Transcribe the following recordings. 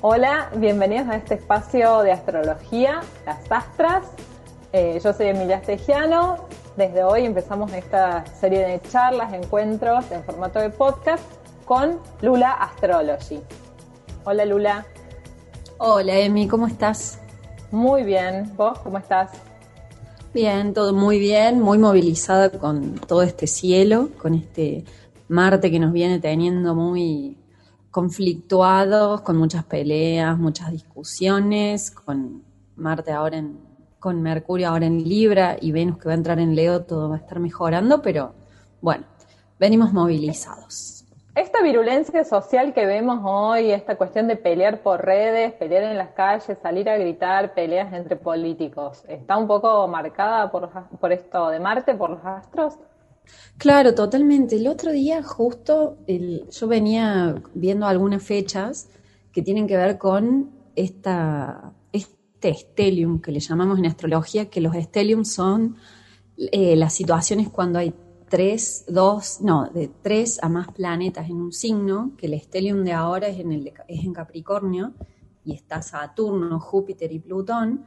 Hola, bienvenidos a este espacio de astrología, las astras. Eh, yo soy Emilia Stegiano. Desde hoy empezamos esta serie de charlas, encuentros en formato de podcast con Lula Astrology. Hola Lula. Hola Emi, ¿cómo estás? Muy bien, ¿vos cómo estás? Bien, todo muy bien, muy movilizada con todo este cielo, con este Marte que nos viene teniendo muy conflictuados, con muchas peleas, muchas discusiones, con Marte ahora en, con Mercurio ahora en Libra y Venus que va a entrar en Leo, todo va a estar mejorando, pero bueno, venimos movilizados. Esta virulencia social que vemos hoy, esta cuestión de pelear por redes, pelear en las calles, salir a gritar, peleas entre políticos, ¿está un poco marcada por, por esto de Marte, por los astros? Claro, totalmente. El otro día justo yo venía viendo algunas fechas que tienen que ver con esta, este stellium que le llamamos en astrología, que los stellium son eh, las situaciones cuando hay tres, dos, no, de tres a más planetas en un signo, que el stellium de ahora es en, el, es en Capricornio, y está Saturno, Júpiter y Plutón,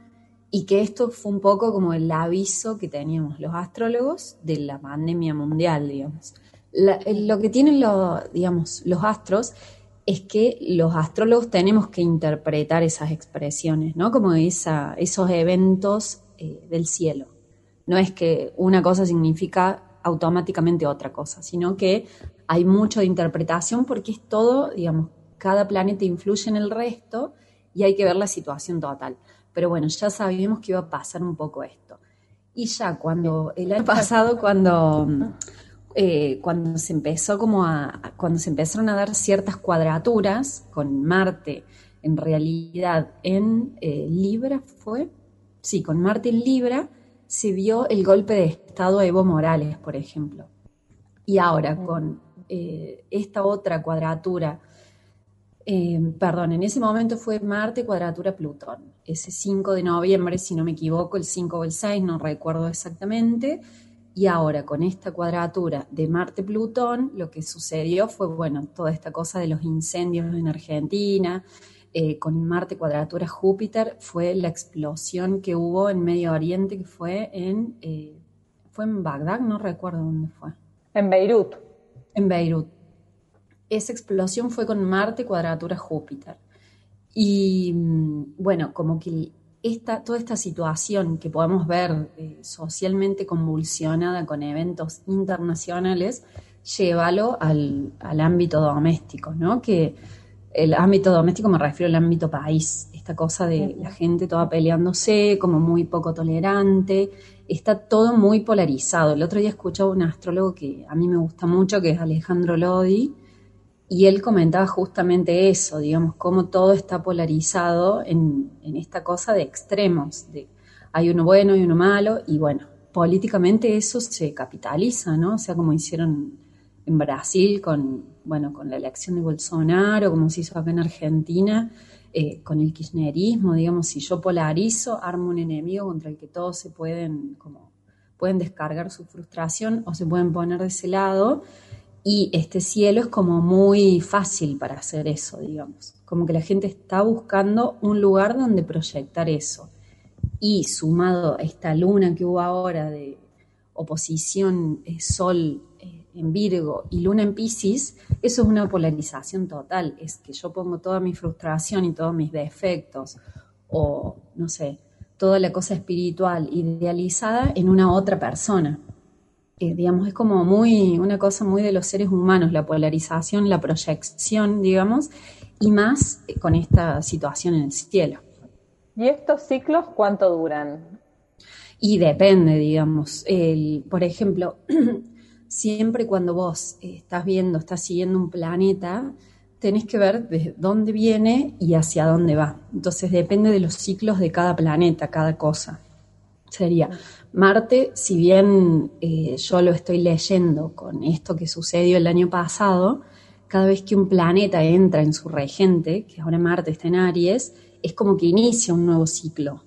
y que esto fue un poco como el aviso que teníamos los astrólogos de la pandemia mundial, digamos. lo que tienen los, digamos, los astros es que los astrólogos tenemos que interpretar esas expresiones, ¿no? Como esa, esos eventos eh, del cielo. No es que una cosa significa automáticamente otra cosa, sino que hay mucho de interpretación porque es todo, digamos, cada planeta influye en el resto y hay que ver la situación total. Pero bueno, ya sabíamos que iba a pasar un poco esto. Y ya cuando, el año pasado, cuando, eh, cuando se empezó como a, cuando se empezaron a dar ciertas cuadraturas con Marte, en realidad en eh, Libra fue, sí, con Marte en Libra, se vio el golpe de estado a Evo Morales, por ejemplo. Y ahora con eh, esta otra cuadratura eh, perdón, en ese momento fue Marte cuadratura Plutón, ese 5 de noviembre, si no me equivoco, el 5 o el 6, no recuerdo exactamente. Y ahora con esta cuadratura de Marte-Plutón, lo que sucedió fue, bueno, toda esta cosa de los incendios en Argentina, eh, con Marte cuadratura Júpiter, fue la explosión que hubo en Medio Oriente, que fue en, eh, fue en Bagdad, no recuerdo dónde fue. En Beirut. En Beirut, esa explosión fue con Marte cuadratura Júpiter. Y mm, bueno, como que esta, toda esta situación que podemos ver eh, socialmente convulsionada con eventos internacionales, llévalo al, al, ámbito doméstico, ¿no? Que el ámbito doméstico me refiero al ámbito país, esta cosa de la gente toda peleándose, como muy poco tolerante, está todo muy polarizado. El otro día escuchaba un astrólogo que a mí me gusta mucho, que es Alejandro Lodi, y él comentaba justamente eso, digamos, cómo todo está polarizado en, esta cosa de extremos, de hay uno bueno y uno malo, y bueno, políticamente eso se capitaliza, ¿no? O sea, como hicieron en Brasil con, bueno, con la elección de Bolsonaro, como se hizo acá en Argentina, eh, con el kirchnerismo, digamos, si yo polarizo, armo un enemigo contra el que todos se pueden, como, pueden descargar su frustración o se pueden poner de ese lado, y este cielo es como muy fácil para hacer eso, digamos. Como que la gente está buscando un lugar donde proyectar eso. Y sumado a esta luna que hubo ahora de oposición eh, Sol en Virgo y Luna en Pisces, eso es una polarización total. Es que yo pongo toda mi frustración y todos mis defectos, o no sé, toda la cosa espiritual idealizada en una otra persona digamos, es como muy, una cosa muy de los seres humanos, la polarización, la proyección, digamos, y más con esta situación en el cielo. ¿Y estos ciclos cuánto duran? Y depende, digamos. El, por ejemplo, siempre cuando vos estás viendo, estás siguiendo un planeta, tenés que ver de dónde viene y hacia dónde va. Entonces depende de los ciclos de cada planeta, cada cosa. Sería, Marte, si bien eh, yo lo estoy leyendo con esto que sucedió el año pasado, cada vez que un planeta entra en su regente, que ahora Marte está en Aries, es como que inicia un nuevo ciclo.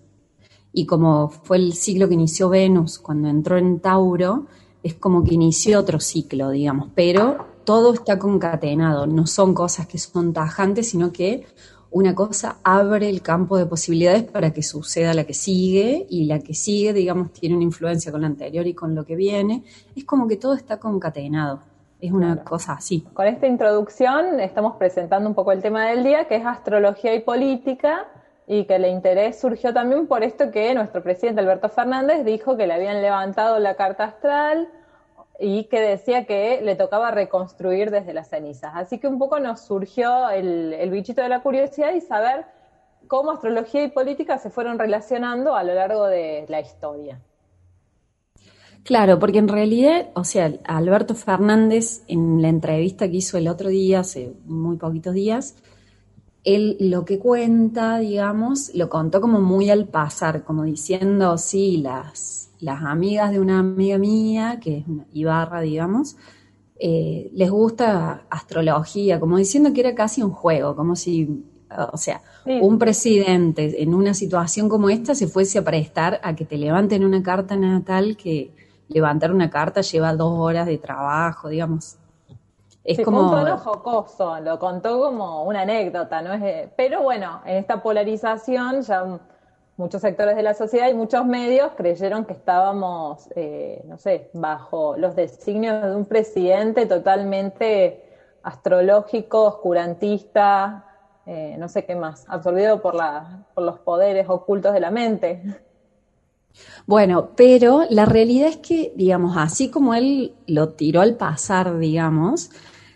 Y como fue el ciclo que inició Venus cuando entró en Tauro, es como que inició otro ciclo, digamos, pero todo está concatenado, no son cosas que son tajantes, sino que una cosa abre el campo de posibilidades para que suceda la que sigue y la que sigue, digamos, tiene una influencia con la anterior y con lo que viene. Es como que todo está concatenado. Es una cosa así. Con esta introducción estamos presentando un poco el tema del día, que es astrología y política, y que el interés surgió también por esto que nuestro presidente Alberto Fernández dijo que le habían levantado la carta astral, y que decía que le tocaba reconstruir desde las cenizas. Así que un poco nos surgió el, bichito de la curiosidad y saber cómo astrología y política se fueron relacionando a lo largo de la historia. Claro, porque en realidad, o sea, Alberto Fernández en la entrevista que hizo el otro día, hace muy poquitos días, él lo que cuenta, digamos, lo contó como muy al pasar, como diciendo, sí, las las amigas de una amiga mía, que es una Ibarra, digamos, eh, les gusta astrología, como diciendo que era casi un juego, como si, o sea, un presidente en una situación como esta se fuese a prestar a que te levanten una carta natal que levantar una carta lleva dos horas de trabajo, digamos. Es como... Un tono jocoso, lo contó como una anécdota, ¿no? Es, pero bueno, en esta polarización ya muchos sectores de la sociedad y muchos medios creyeron que estábamos, eh, no sé, bajo los designios de un presidente totalmente astrológico, oscurantista, eh, no sé qué más, absorbido por, la, por los poderes ocultos de la mente. Bueno, pero la realidad es que, digamos, así como él lo tiró al pasar, digamos,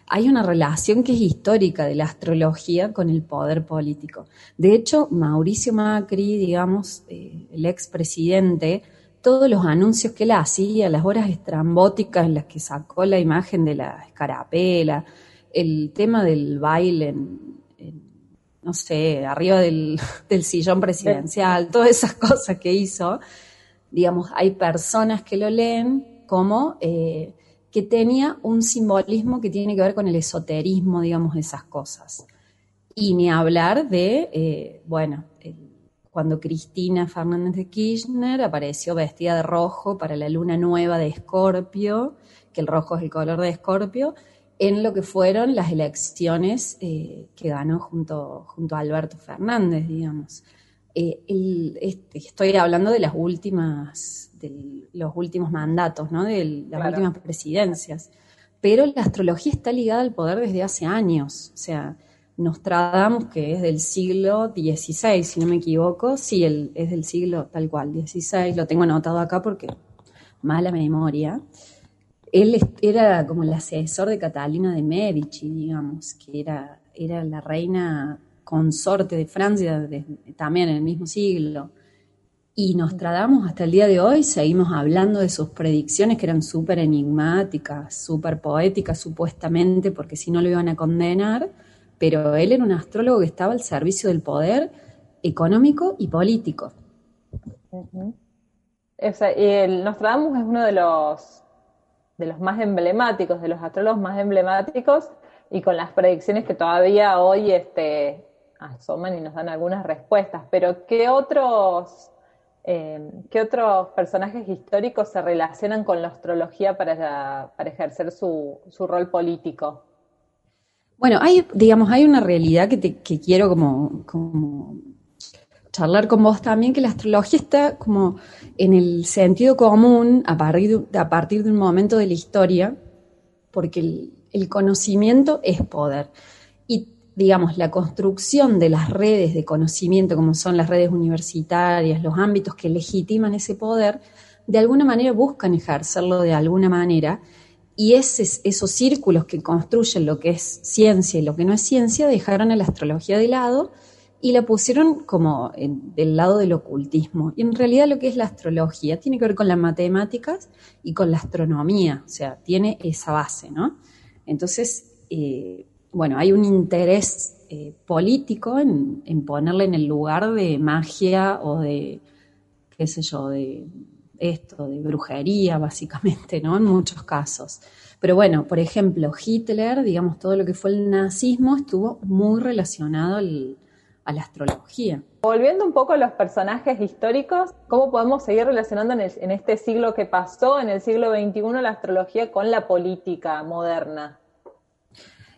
hay una relación que es histórica de la astrología con el poder político. De hecho, Mauricio Macri, digamos, eh, el expresidente, todos los anuncios que él hacía, las horas estrambóticas en las que sacó la imagen de la escarapela, el tema del baile no sé, arriba del, sillón presidencial, todas esas cosas que hizo, digamos, hay personas que lo leen como eh, que tenía un simbolismo que tiene que ver con el esoterismo, digamos, de esas cosas. Y ni hablar de, eh, bueno, cuando Cristina Fernández de Kirchner apareció vestida de rojo para la luna nueva de Escorpio, que el rojo es el color de Escorpio, en lo que fueron las elecciones eh, que ganó junto, junto a Alberto Fernández, digamos. Eh, este, estoy hablando de las últimas de los últimos mandatos, ¿no? de las últimas presidencias. Pero la astrología está ligada al poder desde hace años. O sea, Nostradamus, que es del siglo XVI, si no me equivoco, sí, es del siglo tal cual, XVI, lo tengo anotado acá porque mala memoria. Él era como el asesor de Catalina de Medici, digamos, que era, era la reina consorte de Francia también en el mismo siglo. Y Nostradamus hasta el día de hoy seguimos hablando de sus predicciones que eran súper enigmáticas, súper poéticas supuestamente, porque si no lo iban a condenar, pero él era un astrólogo que estaba al servicio del poder económico y político. y el Nostradamus es uno de los, de los más emblemáticos, de los astrólogos más emblemáticos, y con las predicciones que todavía hoy este, asoman y nos dan algunas respuestas. Pero, ¿qué otros Em, ¿Qué otros personajes históricos se relacionan con la astrología para, ejercer su, rol político? Bueno, hay, digamos, hay una realidad que, quiero como, charlar con vos también, que la astrología está como en el sentido común a partir, a partir de un momento de la historia, porque el, el conocimiento es poder. Digamos, la construcción de las redes de conocimiento, como son las redes universitarias, los ámbitos que legitiman ese poder, de alguna manera buscan ejercerlo de alguna manera, y esos círculos que construyen lo que es ciencia y lo que no es ciencia dejaron a la astrología de lado y la pusieron como del lado del ocultismo. Y en realidad lo que es la astrología tiene que ver con las matemáticas y con la astronomía, o sea, tiene esa base, ¿no? Entonces, eh, bueno, hay un interés eh, político en, ponerle en el lugar de magia o de, qué sé yo, de esto, de brujería, básicamente, ¿no? En muchos casos. Pero bueno, por ejemplo, Hitler, digamos, todo lo que fue el nazismo estuvo muy relacionado a la astrología. Volviendo un poco a los personajes históricos, ¿cómo podemos seguir relacionando en, en este siglo que pasó, en el siglo XXI, la astrología con la política moderna?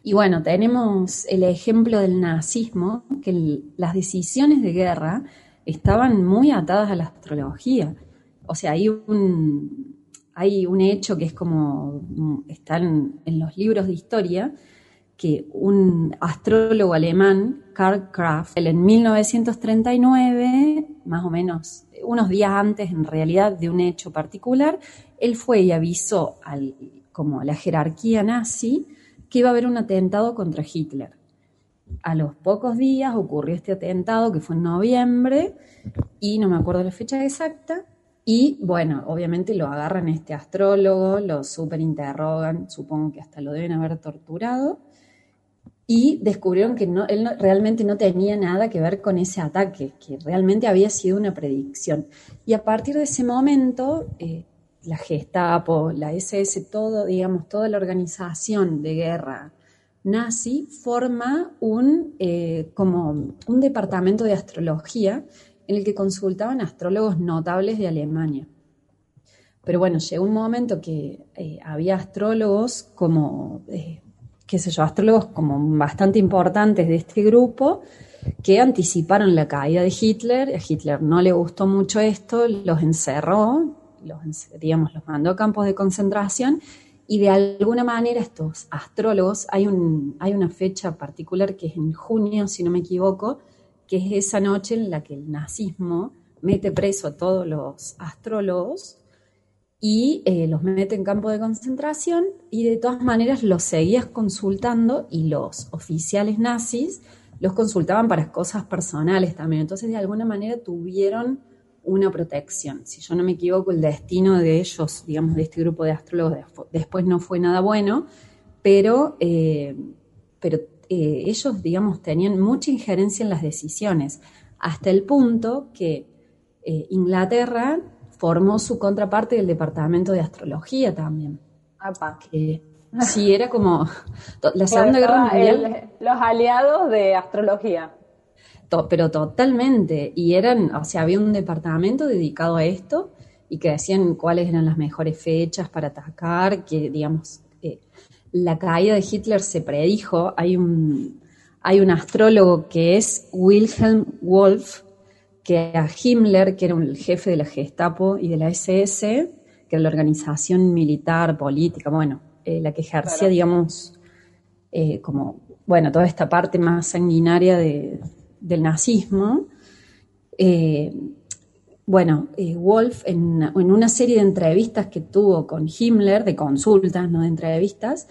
Y bueno, tenemos el ejemplo del nazismo, que las decisiones de guerra estaban muy atadas a la astrología. O sea, hay un, hay un hecho que es como, están en los libros de historia, que un astrólogo alemán, Karl Kraft, en 1939, más o menos unos días antes en realidad de un hecho particular, él fue y avisó al, como a la jerarquía nazi que iba a haber un atentado contra Hitler. A los pocos días ocurrió este atentado, que fue en noviembre, y no me acuerdo la fecha exacta, y bueno, obviamente lo agarran este astrólogo, lo superinterrogan, supongo que hasta lo deben haber torturado, y descubrieron que no, él realmente no tenía nada que ver con ese ataque, que realmente había sido una predicción. Y a partir de ese momento, eh, la Gestapo, la SS, todo, digamos, toda la organización de guerra nazi forma un, eh, como un departamento de astrología en el que consultaban astrólogos notables de Alemania. Pero bueno, llegó un momento que eh, había astrólogos como, eh, qué sé yo, astrólogos como bastante importantes de este grupo que anticiparon la caída de Hitler. A Hitler no le gustó mucho esto, los encerró, los, digamos, los mandó a campos de concentración y de alguna manera estos astrólogos, hay, un, hay una fecha particular que es en junio, si no me equivoco, que es esa noche en la que el nazismo mete preso a todos los astrólogos y eh, los mete en campo de concentración y de todas maneras los seguías consultando y los oficiales nazis los consultaban para cosas personales también. Entonces de alguna manera tuvieron una protección. Si yo no me equivoco, el destino de ellos, digamos, de este grupo de astrólogos después no fue nada bueno, pero, eh, pero eh, ellos, digamos, tenían mucha injerencia en las decisiones, hasta el punto que eh, Inglaterra formó su contraparte del Departamento de Astrología también. Que, sí, era como la Segunda Guerra Mundial. los aliados de astrología pero totalmente. Y eran, o sea, había un departamento dedicado a esto y que decían cuáles eran las mejores fechas para atacar, que digamos, eh, la caída de Hitler se predijo. Hay un, hay un astrólogo que es Wilhelm Wolf, que a Himmler, que era el jefe de la Gestapo y de la SS, que era la organización militar, política, bueno, eh, la que ejercía, digamos, eh, como, bueno, toda esta parte más sanguinaria de, del nazismo, eh, bueno, eh, Wolf en, una serie de entrevistas que tuvo con Himmler, de consultas, no de entrevistas,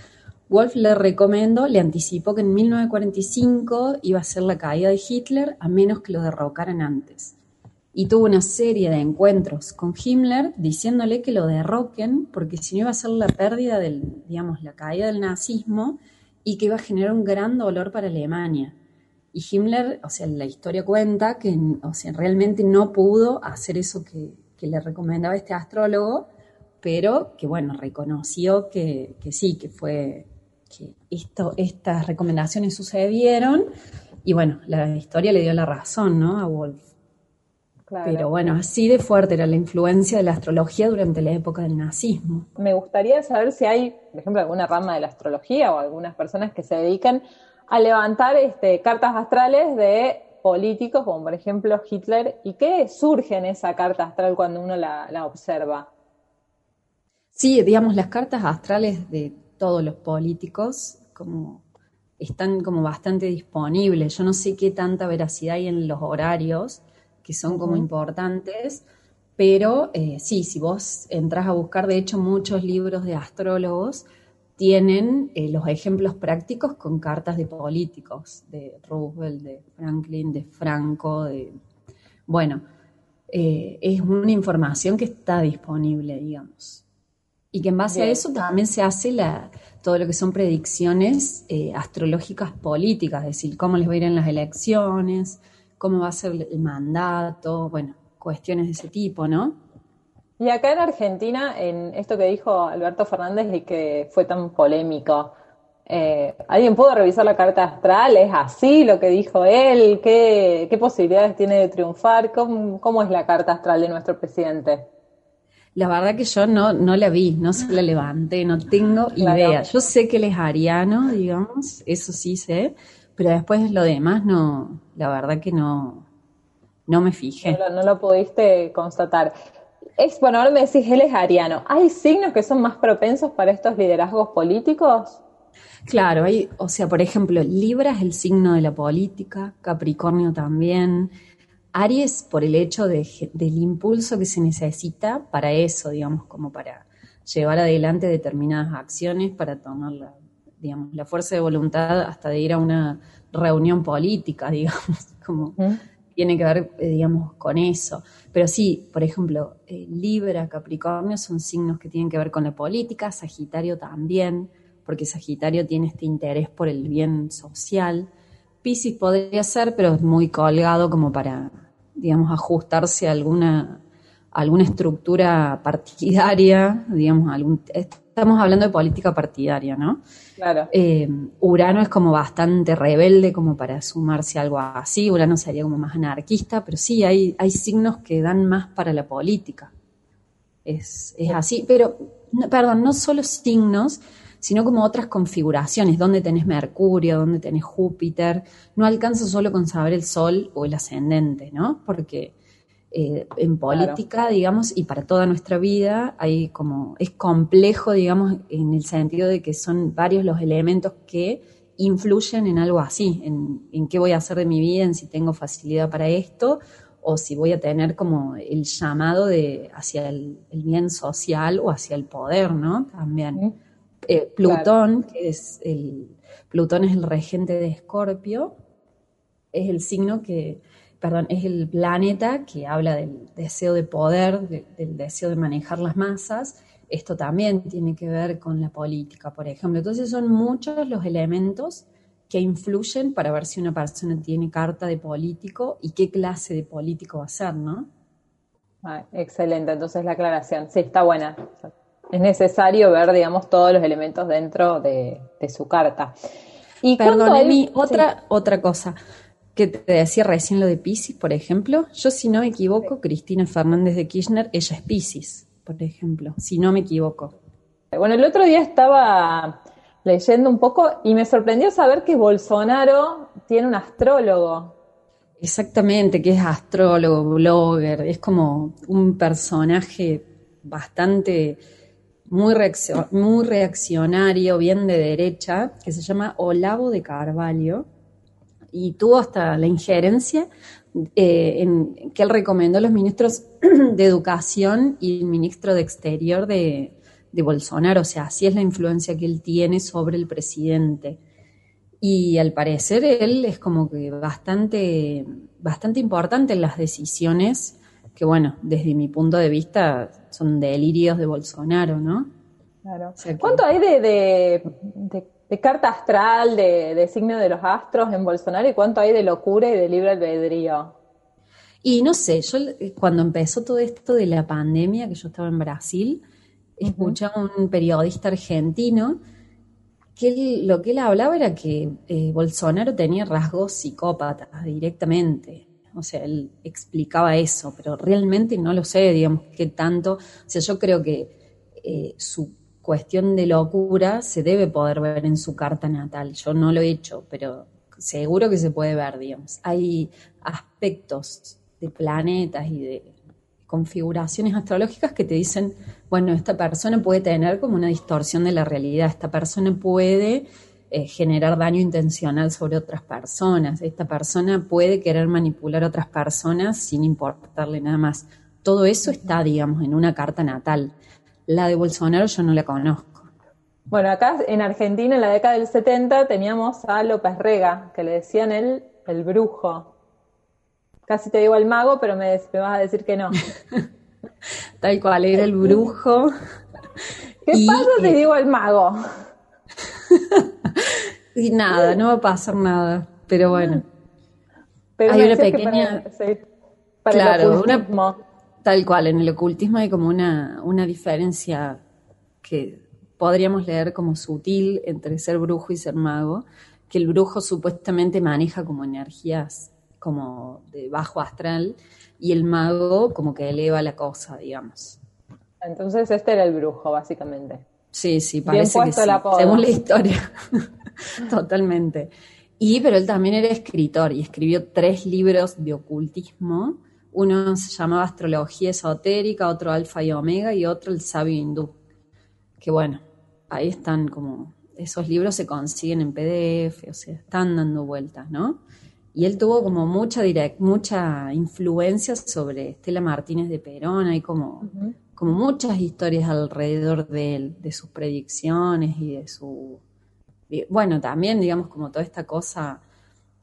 Wolf le recomendó, le anticipó que en 1945 iba a ser la caída de Hitler a menos que lo derrocaran antes. Y tuvo una serie de encuentros con Himmler diciéndole que lo derroquen porque si no iba a ser la pérdida del, digamos, la caída del nazismo y que iba a generar un gran dolor para Alemania. Y Himmler, o sea, la historia cuenta que, o sea, realmente no pudo hacer eso que, le recomendaba este astrólogo, pero que, bueno, reconoció que, sí, que fue, que esto, estas recomendaciones sucedieron, y bueno, la historia le dio la razón, ¿no? A Wolf. Pero bueno, así de fuerte era la influencia de la astrología durante la época del nazismo. Me gustaría saber si hay, por ejemplo, alguna rama de la astrología o algunas personas que se dedican a levantar este, cartas astrales de políticos, como por ejemplo Hitler, y qué surge en esa carta astral cuando uno la, observa. Sí, digamos, las cartas astrales de todos los políticos como están como bastante disponibles. Yo no sé qué tanta veracidad hay en los horarios, que son como importantes, pero eh, sí, si vos entras a buscar, de hecho, muchos libros de astrólogos tienen eh, los ejemplos prácticos con cartas de políticos, de Roosevelt, de Franklin, de Franco, de... Bueno, eh, es una información que está disponible, digamos. Y que en base a eso también se hace la, todo lo que son predicciones eh, astrológicas políticas, es decir, cómo les va a ir en las elecciones, cómo va a ser el mandato, bueno, cuestiones de ese tipo, ¿no? Y acá en Argentina, en esto que dijo Alberto Fernández y que fue tan polémico, Eh, ¿Alguien pudo revisar la carta astral? ¿Es así lo que dijo él? ¿Qué, qué posibilidades tiene de triunfar? ¿Cómo, ¿Cómo, es la carta astral de nuestro presidente? La verdad que yo no, no la vi, no se la levanté, no tengo idea. Yo sé que él es ariano, digamos, eso sí sé, pero después lo demás no, la verdad que no, no me fijé. No, no lo pudiste constatar. Es, bueno, ahora me decís, él es ariano. ¿Hay signos que son más propensos para estos liderazgos políticos? Claro, hay, o sea, por ejemplo, Libra es el signo de la política, Capricornio también, Aries por el hecho de, del impulso que se necesita para eso, digamos, como para llevar adelante determinadas acciones, para tomar la, digamos, la fuerza de voluntad hasta de ir a una reunión política, digamos, como tiene que ver, eh, digamos, con eso. Pero sí, por ejemplo, eh, Libra, Capricornio son signos que tienen que ver con la política, Sagitario también, porque Sagitario tiene este interés por el bien social. Piscis podría ser, pero es muy colgado como para, digamos, ajustarse a alguna, alguna estructura partidaria, digamos, algún, estamos hablando de política partidaria, ¿no? Claro. Eh, Urano es como bastante rebelde como para sumarse a algo así, Urano sería como más anarquista, pero sí, hay, hay signos que dan más para la política. Es, es así, pero, perdón, no solo signos, sino como otras configuraciones, donde tenés Mercurio, donde tenés Júpiter. No alcanza solo con saber el Sol o el ascendente, ¿no? Porque eh, en política, digamos, y para toda nuestra vida, hay como, es complejo, digamos, en el sentido de que son varios los elementos que influyen en algo así, en, en qué voy a hacer de mi vida, en si tengo facilidad para esto, o si voy a tener como el llamado de hacia el, bien social o hacia el poder, ¿no? También. Eh, Plutón, que es el, Plutón es el regente de Escorpio, es el signo que, perdón, es el planeta que habla del deseo de poder, del deseo de manejar las masas. Esto también tiene que ver con la política, por ejemplo. Entonces son muchos los elementos que influyen para ver si una persona tiene carta de político y qué clase de político va a ser, ¿no? excelente, entonces la aclaración. Sí, está buena es necesario ver, digamos, todos los elementos dentro de, su carta. Y Perdón, mí otra, otra cosa que te decía recién lo de Pisces, por ejemplo. Yo, si no me equivoco, Cristina Fernández de Kirchner, ella es Pisces, por ejemplo, si no me equivoco. Bueno, el otro día estaba leyendo un poco y me sorprendió saber que Bolsonaro tiene un astrólogo. Exactamente, que es astrólogo, blogger, es como un personaje bastante muy, muy reaccionario, bien de derecha, que se llama Olavo de Carvalho, y tuvo hasta la injerencia eh, en, que él recomendó a los ministros de Educación y el ministro de Exterior de, de Bolsonaro, o sea, así es la influencia que él tiene sobre el presidente. Y al parecer él es como que bastante, bastante importante en las decisiones que bueno, desde mi punto de vista son delirios de Bolsonaro, ¿no? Claro. ¿Cuánto hay de, carta astral, de, signo de los astros en Bolsonaro y cuánto hay de locura y de libre albedrío? Y no sé, yo cuando empezó todo esto de la pandemia, que yo estaba en Brasil, escuché a un periodista argentino que lo que él hablaba era que eh, Bolsonaro tenía rasgos psicópatas directamente. O sea, él explicaba eso, pero realmente no lo sé, digamos, qué tanto, o sea, yo creo que eh, su cuestión de locura se debe poder ver en su carta natal, yo no lo he hecho, pero seguro que se puede ver, digamos. Hay aspectos de planetas y de configuraciones astrológicas que te dicen, bueno, esta persona puede tener como una distorsión de la realidad, esta persona puede eh, generar daño intencional sobre otras personas. Esta persona puede querer manipular a otras personas sin importarle nada más. Todo eso está, digamos, en una carta natal. La de Bolsonaro yo no la conozco. Bueno, acá en Argentina en la década del 70 teníamos a López Rega, que le decían él el brujo. Casi te digo el mago, pero me, vas a decir que no. Tal cual, era el brujo. ¿Qué pasa si te digo el mago? y nada, no va a pasar nada, pero bueno. hay una pequeña... claro, tal cual, en el ocultismo hay como una, una diferencia que podríamos leer como sutil entre ser brujo y ser mago, que el brujo supuestamente maneja como energías como de bajo astral y el mago como que eleva la cosa, digamos. Entonces este era el brujo, básicamente. Sí, sí, parece que sí, según la historia. Totalmente. Y, pero él también era escritor y escribió tres libros de ocultismo. Uno se llamaba Astrología Esotérica, otro Alfa y Omega y otro El Sabio Hindú. Que bueno, ahí están como, esos libros se consiguen en PDF, o sea, están dando vueltas, ¿no? Y él tuvo como mucha direct, mucha influencia sobre Estela Martínez de Perón, hay como, como muchas historias alrededor de él, de sus predicciones y de su... Bueno, también digamos como toda esta cosa,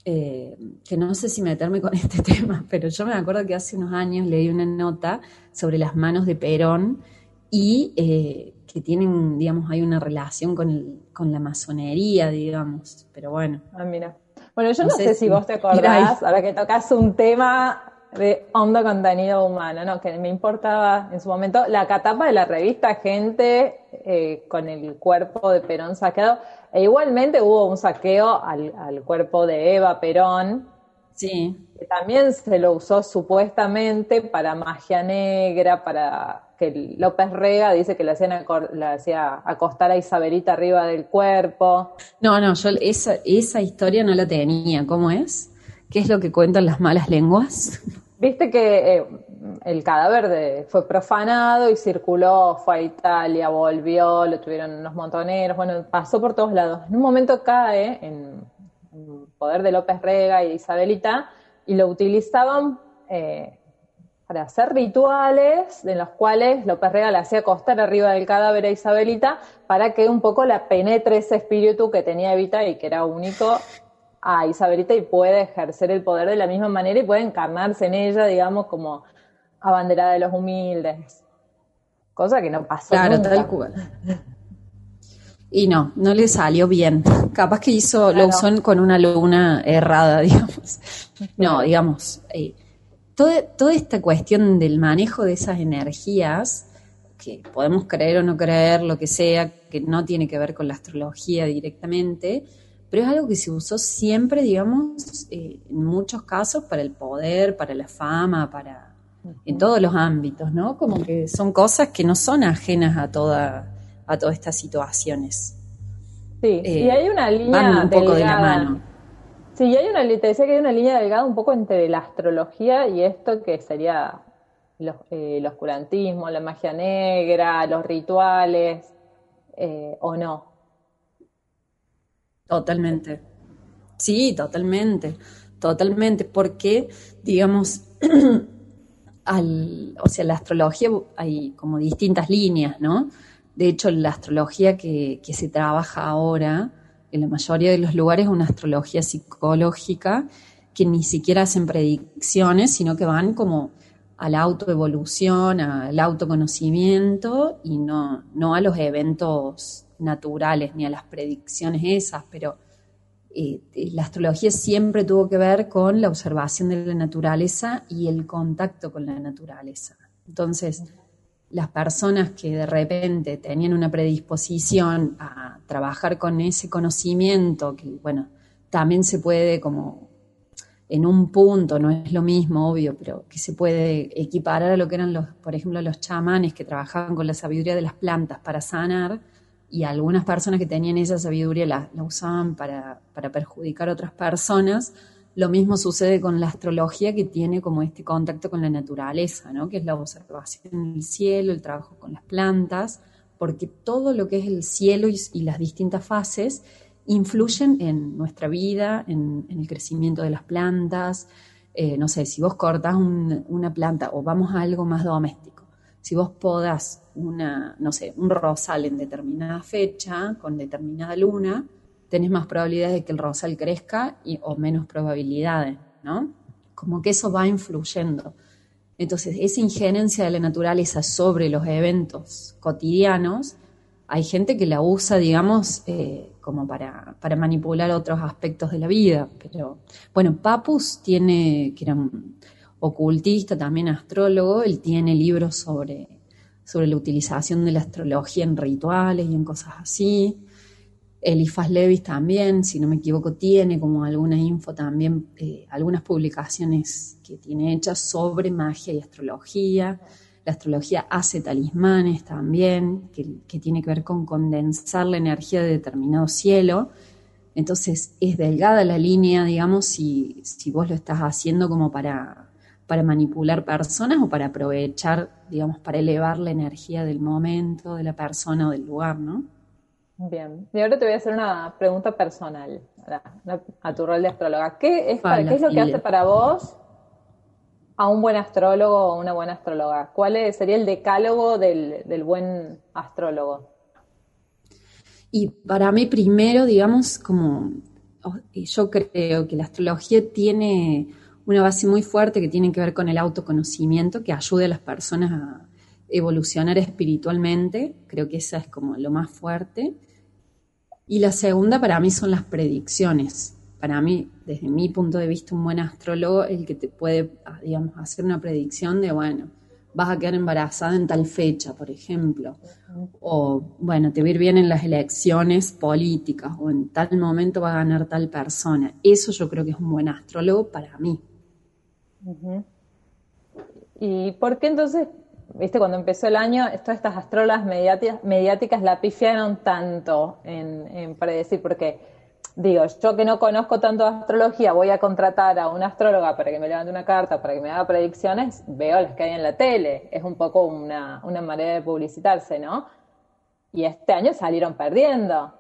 eh, que no sé si meterme con este tema, pero yo me acuerdo que hace unos años leí una nota sobre las manos de Perón y eh, que tienen, digamos, hay una relación con, el, con la masonería, digamos, pero bueno. Ah, mira. Bueno, yo no, sé, si vos te acordás, ahora que tocas un tema de hondo contenido humano, ¿no? Que me importaba en su momento la catapa de la revista Gente eh, con el cuerpo de Perón saqueado. E igualmente hubo un saqueo al, al cuerpo de Eva Perón. Sí. Que también se lo usó supuestamente para magia negra, para que López Rega dice que le, hacían hacía acostar a Isabelita arriba del cuerpo. No, no, yo esa, esa historia no la tenía. ¿Cómo es? ¿Qué es lo que cuentan las malas lenguas? Viste que eh, el cadáver fue profanado y circuló, fue a Italia, volvió, lo tuvieron unos montoneros, bueno, pasó por todos lados. En un momento cae en, poder de López Rega y Isabelita y lo utilizaban eh, para hacer rituales en los cuales López Rega le hacía acostar arriba del cadáver a Isabelita para que un poco la penetre ese espíritu que tenía Evita y que era único a Isabelita y puede ejercer el poder de la misma manera y puede encarnarse en ella, digamos, como abanderada de los humildes. Cosa que no pasó. Claro, tal cual. Y no, no le salió bien. Capaz que hizo, lo usó con una luna errada, digamos. No, digamos. Eh, toda, esta cuestión del manejo de esas energías, que podemos creer o no creer, lo que sea, que no tiene que ver con la astrología directamente, pero es algo que se usó siempre, digamos, eh, en muchos casos para el poder, para la fama, para en todos los ámbitos, ¿no? Como que son cosas que no son ajenas a toda a todas estas situaciones. Sí, y eh, hay una línea un poco de la mano. Sí, hay una, te decía que hay una línea delgada un poco entre la astrología y esto que sería eh, el oscurantismo, la magia negra, los rituales, eh, o no. Totalmente. Sí, totalmente, totalmente, porque, digamos, al, o sea, la astrología hay como distintas líneas, ¿no? De hecho, la astrología que, que se trabaja ahora, en la mayoría de los lugares una astrología psicológica que ni siquiera hacen predicciones, sino que van como a la autoevolución, al autoconocimiento y no, no a los eventos naturales ni a las predicciones esas, pero eh, la astrología siempre tuvo que ver con la observación de la naturaleza y el contacto con la naturaleza. Entonces, las personas que de repente tenían una predisposición a trabajar con ese conocimiento, que bueno, también se puede como en un punto, no es lo mismo, obvio, pero que se puede equiparar a lo que eran los, por ejemplo, los chamanes que trabajaban con la sabiduría de las plantas para sanar, y algunas personas que tenían esa sabiduría la, usaban para, para perjudicar a otras personas, lo mismo sucede con la astrología que tiene como este contacto con la naturaleza, ¿no? que es la observación del cielo, el trabajo con las plantas, porque todo lo que es el cielo y, las distintas fases influyen en nuestra vida, en, el crecimiento de las plantas. Eh, no sé, si vos cortás una planta o vamos a algo más doméstico, si vos podas una, no sé, un rosal en determinada fecha, con determinada luna, tenés más probabilidades de que el rosal crezca y, o menos probabilidades, ¿no? Como que eso va influyendo. Entonces, esa injerencia de la naturaleza sobre los eventos cotidianos, hay gente que la usa, digamos, eh, como para, para, manipular otros aspectos de la vida. Pero, bueno, Papus tiene, que era un ocultista, también astrólogo, él tiene libros sobre sobre la utilización de la astrología en rituales y en cosas así. Elifas Levis también, si no me equivoco, tiene como alguna info también, eh, algunas publicaciones que tiene hechas sobre magia y astrología. La astrología hace talismanes también, que, tiene que ver con condensar la energía de determinado cielo. Entonces es delgada la línea, digamos, si, si vos lo estás haciendo como para, para manipular personas o para aprovechar, digamos, para elevar la energía del momento, de la persona o del lugar, ¿no? Bien, y ahora te voy a hacer una pregunta personal a, tu rol de astróloga. ¿Qué es, ¿qué es lo que hace para vos a un buen astrólogo o una buena astróloga? ¿Cuál sería el decálogo del, del buen astrólogo? Y para mí primero, digamos, como yo creo que la astrología tiene una base muy fuerte que tiene que ver con el autoconocimiento, que ayude a las personas a evolucionar espiritualmente. Creo que esa es como lo más fuerte. Y la segunda para mí son las predicciones. Para mí, desde mi punto de vista, un buen astrólogo el que te puede, ah, digamos, hacer una predicción de, bueno, vas a quedar embarazada en tal fecha, por ejemplo. O, bueno, te va a bien en las elecciones políticas o en tal momento va a ganar tal persona. Eso yo creo que es un buen astrólogo para mí. ¿Y por qué entonces viste, cuando empezó el año, todas estas astrólogas mediáticas, la pifiaron tanto en, predecir, porque digo, yo que no conozco tanto de astrología, voy a contratar a una astróloga para que me levante una carta, para que me haga predicciones, veo las que hay en la tele. Es un poco una, manera de publicitarse, ¿no? Y este año salieron perdiendo.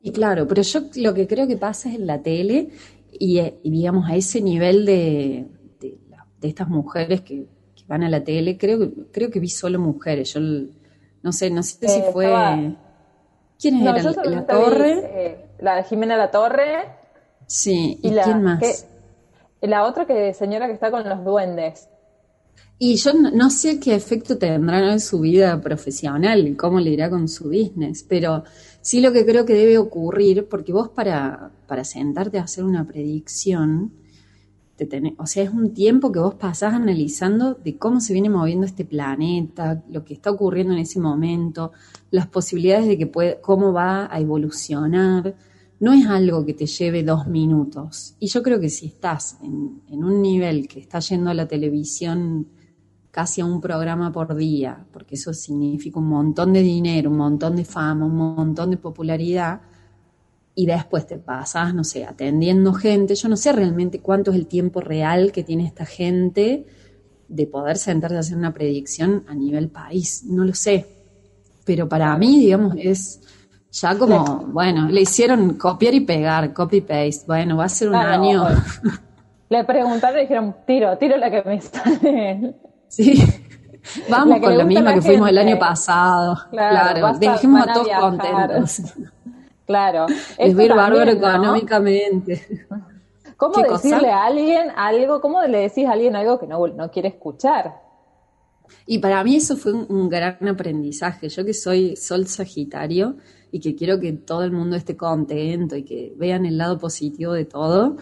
Y claro, pero yo lo que creo que pasa es en la tele y, digamos a ese nivel de estas mujeres que van a la tele, creo, creo que vi solo mujeres. Yo no sé, no sé si fue. ¿Quiénes eran? ¿La Torre? Eh, la de Jimena La Torre. Sí, ¿y, quién más? la otra que señora que está con los duendes. Y yo no, sé qué efecto tendrá en su vida profesional, cómo le irá con su business, pero sí lo que creo que debe ocurrir, porque vos para, para sentarte a hacer una predicción, o sea, es un tiempo que vos pasás analizando de cómo se viene moviendo este planeta, lo que está ocurriendo en ese momento, las posibilidades de que cómo va a evolucionar. No es algo que te lleve dos minutos. Y yo creo que si estás en, en un nivel que está yendo a la televisión casi a un programa por día, porque eso significa un montón de dinero, un montón de fama, un montón de popularidad, y después te pasas, no sé, atendiendo gente. Yo no sé realmente cuánto es el tiempo real que tiene esta gente de poder sentarse a hacer una predicción a nivel país. No lo sé. Pero para mí, digamos, es ya como, bueno, le hicieron copiar y pegar, copy-paste. Bueno, va a ser un año. Le preguntaron y dijeron, tiro, tiro la que me sale. Sí. Vamos con la misma que fuimos el año pasado. Claro, dejemos a todos contentos. Claro. Es ver bárbaro económicamente. ¿Cómo decirle a alguien algo, cómo le decís a alguien algo que no, no quiere escuchar? Y para mí eso fue un, gran aprendizaje. Yo que soy sol sagitario y que quiero que todo el mundo esté contento y que vean el lado positivo de todo,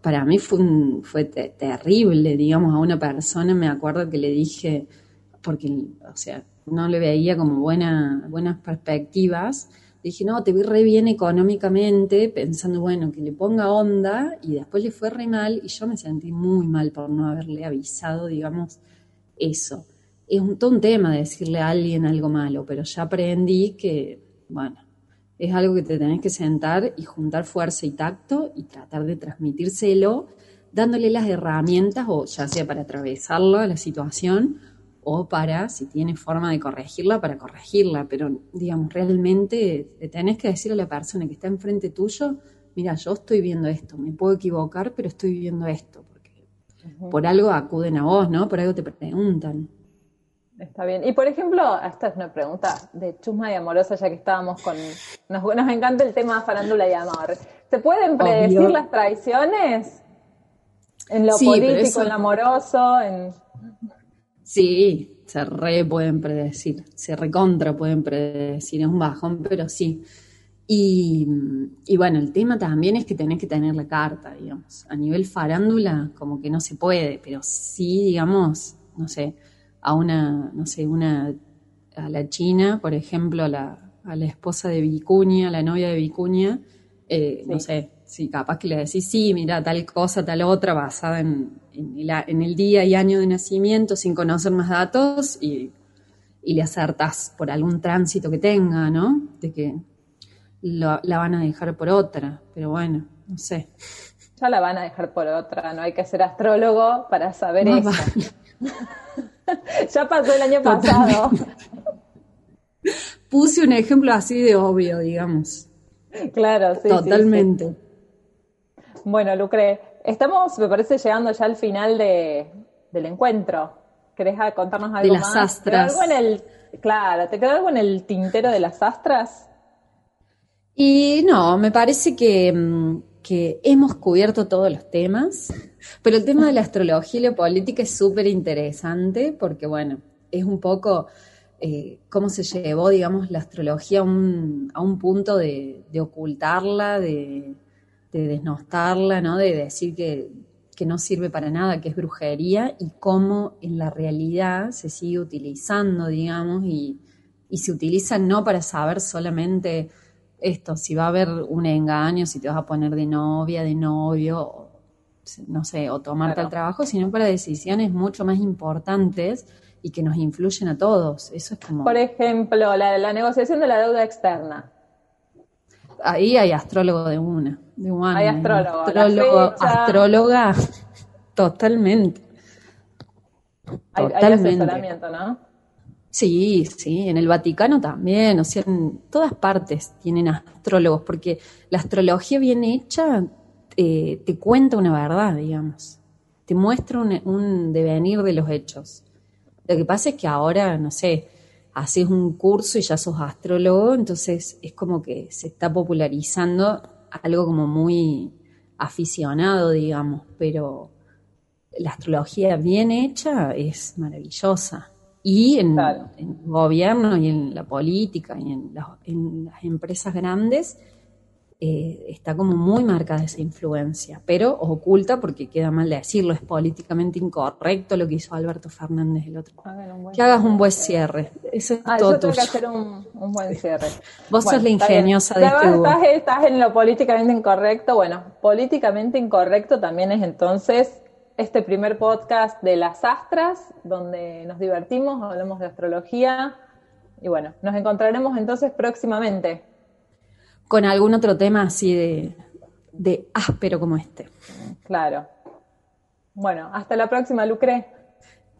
para mí fue, fue terrible, digamos, a una persona, me acuerdo que le dije, porque, o sea, no le veía como buena, buenas perspectivas, dije, no, te vi re bien económicamente, pensando, bueno, que le ponga onda, y después le fue re mal, y yo me sentí muy mal por no haberle avisado, digamos, eso. Es un, todo un tema decirle a alguien algo malo, pero ya aprendí que, bueno, es algo que te tenés que sentar y juntar fuerza y tacto y tratar de transmitírselo, dándole las herramientas, o ya sea para atravesarlo, la situación, o para, si tiene forma de corregirla, para corregirla, pero digamos, realmente tenés que decir a la persona que está enfrente tuyo, mira, yo estoy viendo esto, me puedo equivocar, pero estoy viendo esto, porque por algo acuden a vos, ¿no? Por algo te preguntan. Está bien. Y por ejemplo, esta es una pregunta de chusma y amorosa, ya que estábamos con. Nos, nos encanta el tema farándula y amor. ¿Se pueden predecir las traiciones? En lo político, en lo amoroso, en. Sí, se re pueden predecir, se recontra pueden predecir, es un bajón, pero sí. Y, bueno, el tema también es que tenés que tener la carta, digamos. A nivel farándula, como que no se puede, pero sí, digamos, no sé, a una, no sé, una a la China, por ejemplo, a la, a la esposa de Vicuña, la novia de Vicuña, eh, no sé, si capaz que le decís, sí, mira, tal cosa, tal otra, basada en, en, el, día y año de nacimiento, sin conocer más datos, y, y le acertás por algún tránsito que tenga, ¿no? De que la van a dejar por otra, pero bueno, no sé. Ya la van a dejar por otra, no hay que ser astrólogo para saber eso. ya pasó el año pasado. Puse un ejemplo así de obvio, digamos. Claro, sí. Totalmente. Bueno, Lucre, estamos, me parece, llegando ya al final de, del encuentro. ¿Querés contarnos algo de las astras. algo en el, claro, ¿te quedó algo en el tintero de las astras? Y no, me parece que, mm, que hemos cubierto todos los temas, pero el tema de la astrología y la política es súper interesante porque, bueno, es un poco eh, cómo se llevó, digamos, la astrología a un, a un punto de, ocultarla, de, desnostarla, ¿no? De decir que, no sirve para nada, que es brujería, y cómo en la realidad se sigue utilizando, digamos, y, y se utiliza no para saber solamente esto, si va a haber un engaño, si te vas a poner de novia, de novio, no sé, o tomarte al trabajo, sino para decisiones mucho más importantes y que nos influyen a todos. Eso es como... Por ejemplo, la, la negociación de la deuda externa. Ahí hay astrólogo de una, de Hay astrólogo. Astrólogo, astróloga, totalmente. Hay, totalmente. asesoramiento, ¿no? Sí, sí, en el Vaticano también, o sea, en todas partes tienen astrólogos, porque la astrología bien hecha eh, te cuenta una verdad, digamos, te muestra un, devenir de los hechos. Lo que pasa es que ahora, no sé, haces un curso y ya sos astrólogo, entonces es como que se está popularizando algo como muy aficionado, digamos, pero la astrología bien hecha es maravillosa. Y en, el gobierno y en la política y en, las empresas grandes eh, está como muy marcada esa influencia, pero oculta porque queda mal decirlo, es políticamente incorrecto lo que hizo Alberto Fernández el otro. Que hagas un buen cierre. Eso es ah, todo yo tengo que hacer un, buen cierre. Vos sos la ingeniosa de este estás, estás en lo políticamente incorrecto. Bueno, políticamente incorrecto también es entonces este primer podcast de las astras, donde nos divertimos, hablamos de astrología. Y bueno, nos encontraremos entonces próximamente. Con algún otro tema así de, de áspero como este. Claro. Bueno, hasta la próxima, Lucre.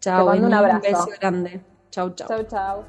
Chao. Te mando un abrazo. Un beso grande. Chau, chau. Chau, chau.